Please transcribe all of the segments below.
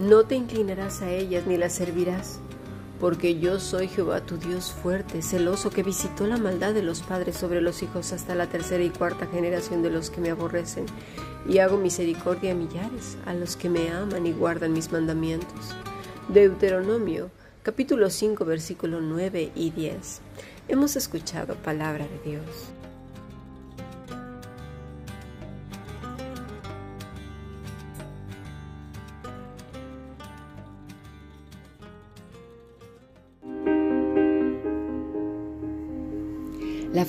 No te inclinarás a ellas ni las servirás, porque yo soy Jehová tu Dios fuerte, celoso, que visitó la maldad de los padres sobre los hijos hasta la tercera y cuarta generación de los que me aborrecen, y hago misericordia a millares, a los que me aman y guardan mis mandamientos. Deuteronomio, capítulo 5, versículo 9 y 10. Hemos escuchado palabra de Dios.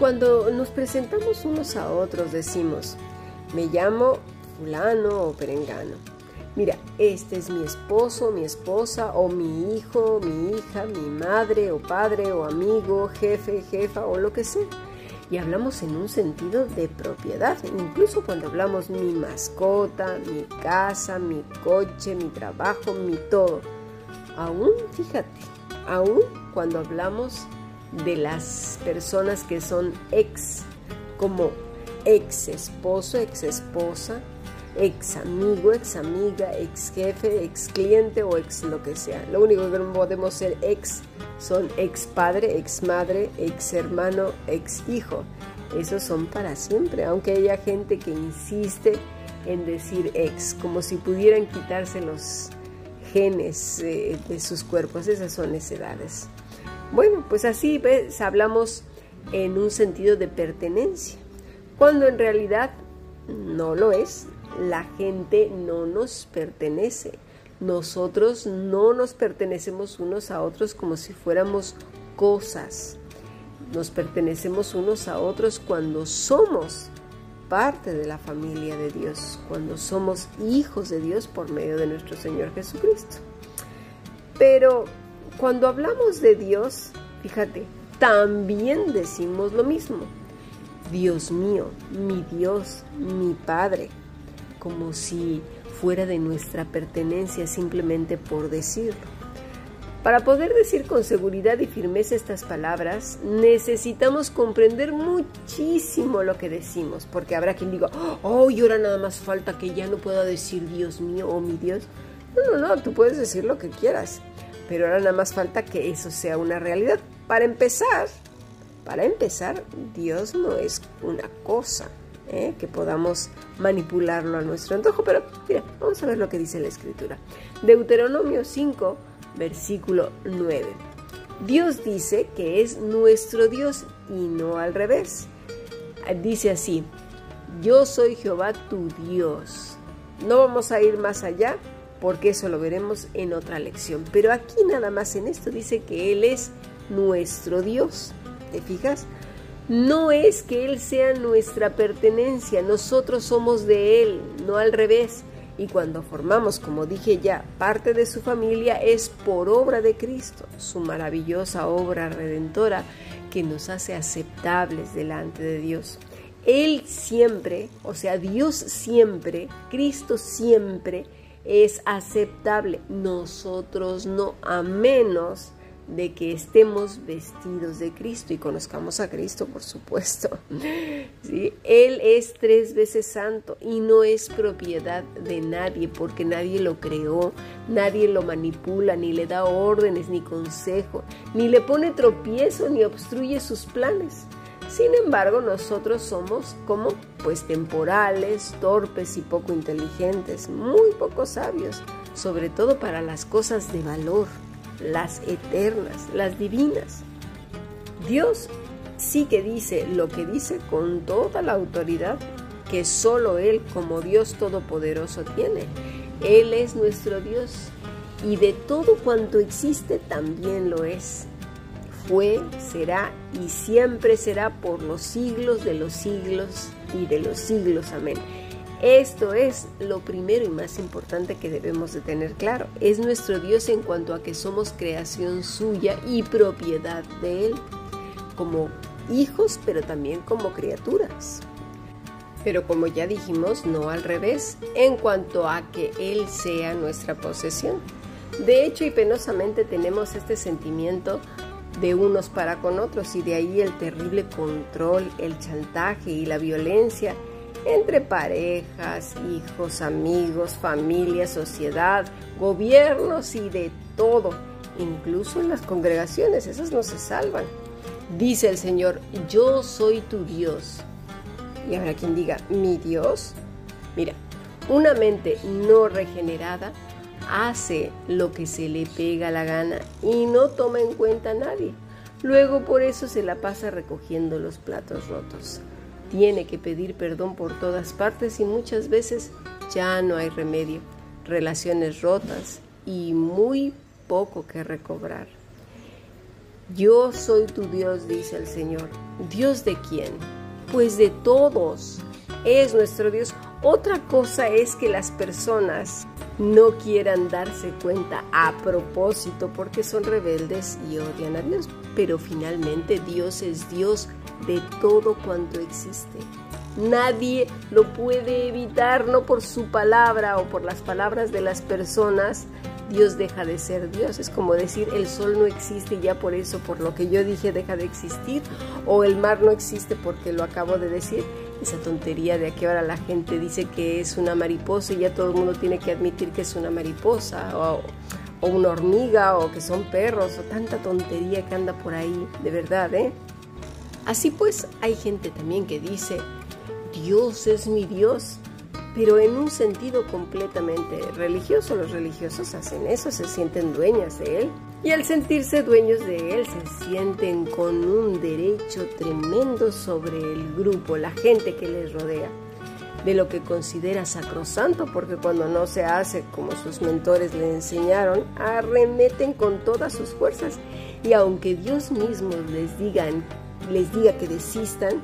Cuando nos presentamos unos a otros decimos, me llamo fulano o perengano. Mira, este es mi esposo, mi esposa o mi hijo, mi hija, mi madre o padre o amigo, jefe, jefa o lo que sea y hablamos en un sentido de propiedad, incluso cuando hablamos mi mascota, mi casa, mi coche, mi trabajo, mi todo. Aún, fíjate, aún cuando hablamos de las personas que son ex, como ex esposo, ex esposa, ex amigo, ex amiga, ex jefe, ex cliente o ex lo que sea. Lo único que no podemos ser ex son ex padre, ex madre, ex hermano, ex hijo. Esos son para siempre, aunque haya gente que insiste en decir ex, como si pudieran quitarse los genes eh, de sus cuerpos. Esas son necedades. Bueno, pues así hablamos en un sentido de pertenencia, cuando en realidad no lo es. La gente no nos pertenece nosotros no nos pertenecemos unos a otros como si fuéramos cosas. Nos pertenecemos unos a otros cuando somos parte de la familia de Dios, cuando somos hijos de Dios por medio de nuestro Señor Jesucristo. Pero cuando hablamos de Dios, fíjate, también decimos lo mismo. Dios mío, mi Dios, mi Padre, como si fuera de nuestra pertenencia simplemente por decirlo. Para poder decir con seguridad y firmeza estas palabras, necesitamos comprender muchísimo lo que decimos, porque habrá quien diga, oh, y ahora nada más falta que ya no pueda decir Dios mío o mi Dios. No, no, no, tú puedes decir lo que quieras, pero ahora nada más falta que eso sea una realidad. Para empezar, para empezar, Dios no es una cosa, ¿eh? que podamos manipularlo a nuestro antojo. Pero mira, vamos a ver lo que dice la escritura. Deuteronomio 5, versículo 9. Dios dice que es nuestro Dios y no al revés. Dice así, yo soy Jehová tu Dios. No vamos a ir más allá porque eso lo veremos en otra lección. Pero aquí nada más en esto dice que Él es nuestro Dios. ¿Te fijas? no es que Él sea nuestra pertenencia, nosotros somos de Él, no al revés. Y cuando formamos, como dije ya, parte de su familia es por obra de Cristo, su maravillosa obra redentora que nos hace aceptables delante de Dios. Él siempre, o sea, Dios siempre, Cristo siempre es aceptable, nosotros no, a menos de que estemos vestidos de Cristo y conozcamos a Cristo, por supuesto. Él es tres veces santo y no es propiedad de nadie porque nadie lo creó, nadie lo manipula, ni le da órdenes, ni consejo, ni le pone tropiezo, ni obstruye sus planes. Sin embargo, nosotros somos como pues temporales, torpes y poco inteligentes, muy poco sabios, sobre todo para las cosas de valor las eternas, las divinas. Dios sí que dice lo que dice con toda la autoridad que solo Él como Dios Todopoderoso tiene. Él es nuestro Dios y de todo cuanto existe también lo es. Fue, será y siempre será por los siglos de los siglos y de los siglos. Amén. Esto es lo primero y más importante que debemos de tener claro. Es nuestro Dios en cuanto a que somos creación suya y propiedad de Él, como hijos, pero también como criaturas. Pero como ya dijimos, no al revés, en cuanto a que Él sea nuestra posesión. De hecho y penosamente tenemos este sentimiento de unos para con otros y de ahí el terrible control, el chantaje y la violencia entre parejas, hijos, amigos, familia, sociedad, gobiernos y de todo, incluso en las congregaciones, esas no se salvan. Dice el Señor, yo soy tu Dios. Y habrá quien diga, mi Dios. Mira, una mente no regenerada hace lo que se le pega la gana y no toma en cuenta a nadie. Luego por eso se la pasa recogiendo los platos rotos. Tiene que pedir perdón por todas partes y muchas veces ya no hay remedio. Relaciones rotas y muy poco que recobrar. Yo soy tu Dios, dice el Señor. ¿Dios de quién? Pues de todos. Es nuestro Dios. Otra cosa es que las personas no quieran darse cuenta a propósito porque son rebeldes y odian a Dios. Pero finalmente Dios es Dios de todo cuanto existe. Nadie lo puede evitar, no por su palabra o por las palabras de las personas. Dios deja de ser Dios. Es como decir, el sol no existe ya por eso, por lo que yo dije, deja de existir. O el mar no existe porque lo acabo de decir esa tontería de que ahora la gente dice que es una mariposa y ya todo el mundo tiene que admitir que es una mariposa o, o, una hormiga o que son perros o tanta tontería que anda por ahí, de verdad, ¿eh? Así pues, hay gente también que dice, Dios es mi Dios, pero en un sentido completamente religioso. Los religiosos hacen eso, se sienten dueñas de Él. Y al sentirse dueños de Él, se sienten con un derecho tremendo sobre el grupo, la gente que les rodea, de lo que considera sacrosanto, porque cuando no se hace como sus mentores le enseñaron, arremeten con todas sus fuerzas. Y aunque Dios mismo les, digan, les diga que desistan,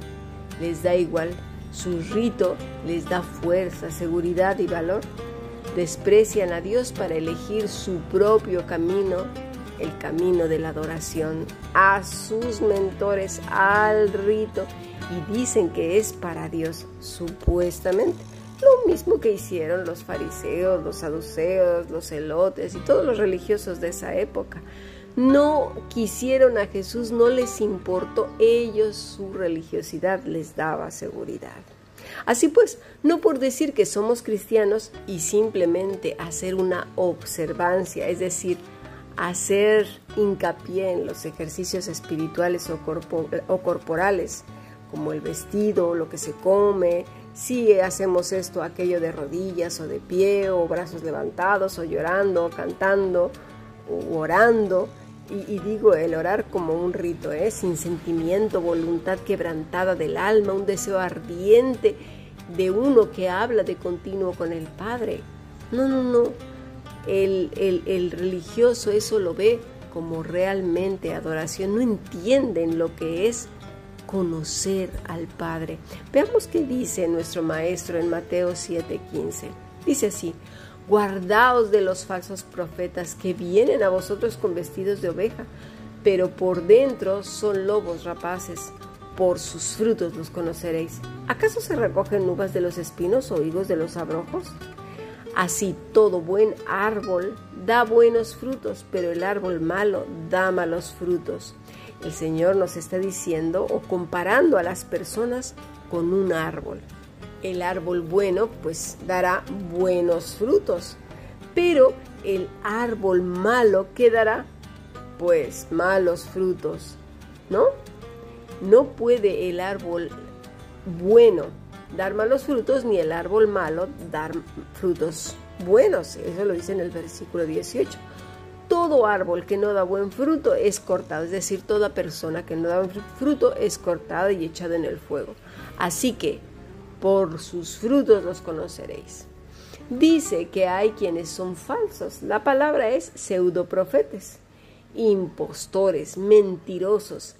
les da igual su rito les da fuerza, seguridad y valor. Desprecian a Dios para elegir su propio camino, el camino de la adoración, a sus mentores, al rito, y dicen que es para Dios, supuestamente. Lo mismo que hicieron los fariseos, los saduceos, los celotes y todos los religiosos de esa época no quisieron a Jesús, no les importó, ellos su religiosidad les daba seguridad. Así pues, no por decir que somos cristianos y simplemente hacer una observancia, es decir, hacer hincapié en los ejercicios espirituales o, corporales, como el vestido, lo que se come, si hacemos esto, aquello de rodillas o de pie, o brazos levantados, o llorando, o cantando, o orando, y, digo el orar como un rito, ¿eh? sin sentimiento, voluntad quebrantada del alma, un deseo ardiente de uno que habla de continuo con el Padre. No, no, no. El, el religioso eso lo ve como realmente adoración, no entienden lo que es conocer al Padre. Veamos qué dice nuestro Maestro en Mateo 7:15. Dice así, Guardaos de los falsos profetas que vienen a vosotros con vestidos de oveja, pero por dentro son lobos rapaces. Por sus frutos los conoceréis. ¿Acaso se recogen uvas de los espinos o higos de los abrojos? Así todo buen árbol da buenos frutos, pero el árbol malo da malos frutos. El Señor nos está diciendo o comparando a las personas con un árbol el árbol bueno pues dará buenos frutos, pero el árbol malo quedará pues malos frutos, ¿no? No puede el árbol bueno dar malos frutos ni el árbol malo dar frutos buenos. Eso lo dice en el versículo 18. Todo árbol que no da buen fruto es cortado, es decir, toda persona que no da fruto es cortada y echada en el fuego. Así que por sus frutos los conoceréis. Dice que hay quienes son falsos. La palabra es pseudoprofetes. impostores, mentirosos,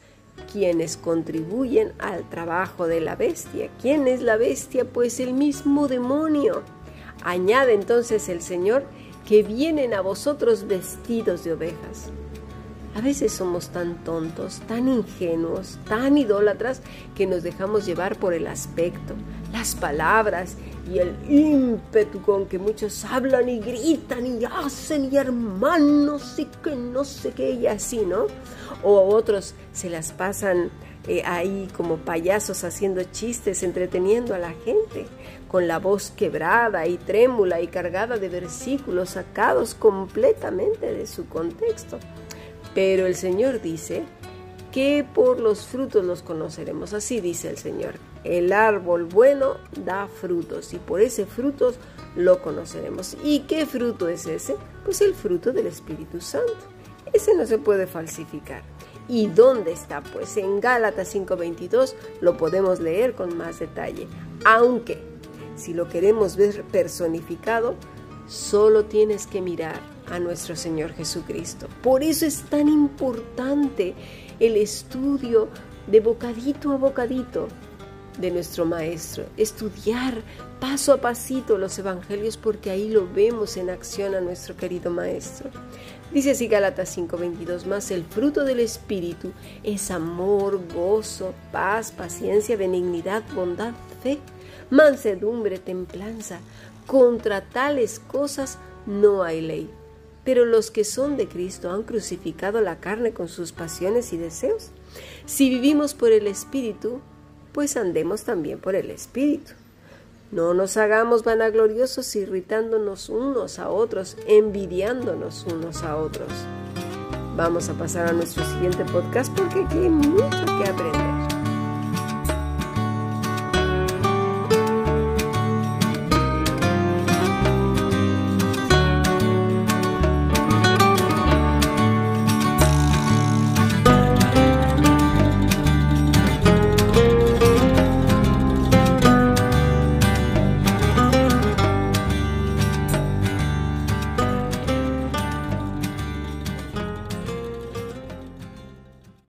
quienes contribuyen al trabajo de la bestia. ¿Quién es la bestia? Pues el mismo demonio. Añade entonces el Señor que vienen a vosotros vestidos de ovejas. A veces somos tan tontos, tan ingenuos, tan idólatras que nos dejamos llevar por el aspecto, las palabras y el ímpetu con que muchos hablan y gritan y hacen y hermanos y que no sé qué y así, ¿no? O otros se las pasan eh, ahí como payasos haciendo chistes, entreteniendo a la gente, con la voz quebrada y trémula y cargada de versículos sacados completamente de su contexto. Pero el Señor dice que por los frutos los conoceremos. Así dice el Señor. El árbol bueno da frutos y por ese fruto lo conoceremos. ¿Y qué fruto es ese? Pues el fruto del Espíritu Santo. Ese no se puede falsificar. ¿Y dónde está? Pues en Gálatas 5:22 lo podemos leer con más detalle. Aunque, si lo queremos ver personificado, solo tienes que mirar a nuestro Señor Jesucristo. Por eso es tan importante el estudio de bocadito a bocadito de nuestro Maestro, estudiar paso a pasito los evangelios porque ahí lo vemos en acción a nuestro querido Maestro. Dice así Gálatas 5:22 más, el fruto del Espíritu es amor, gozo, paz, paciencia, benignidad, bondad, fe, mansedumbre, templanza. Contra tales cosas no hay ley. Pero los que son de Cristo han crucificado la carne con sus pasiones y deseos. Si vivimos por el Espíritu, pues andemos también por el Espíritu. No nos hagamos vanagloriosos irritándonos unos a otros, envidiándonos unos a otros. Vamos a pasar a nuestro siguiente podcast porque aquí hay mucho que aprender.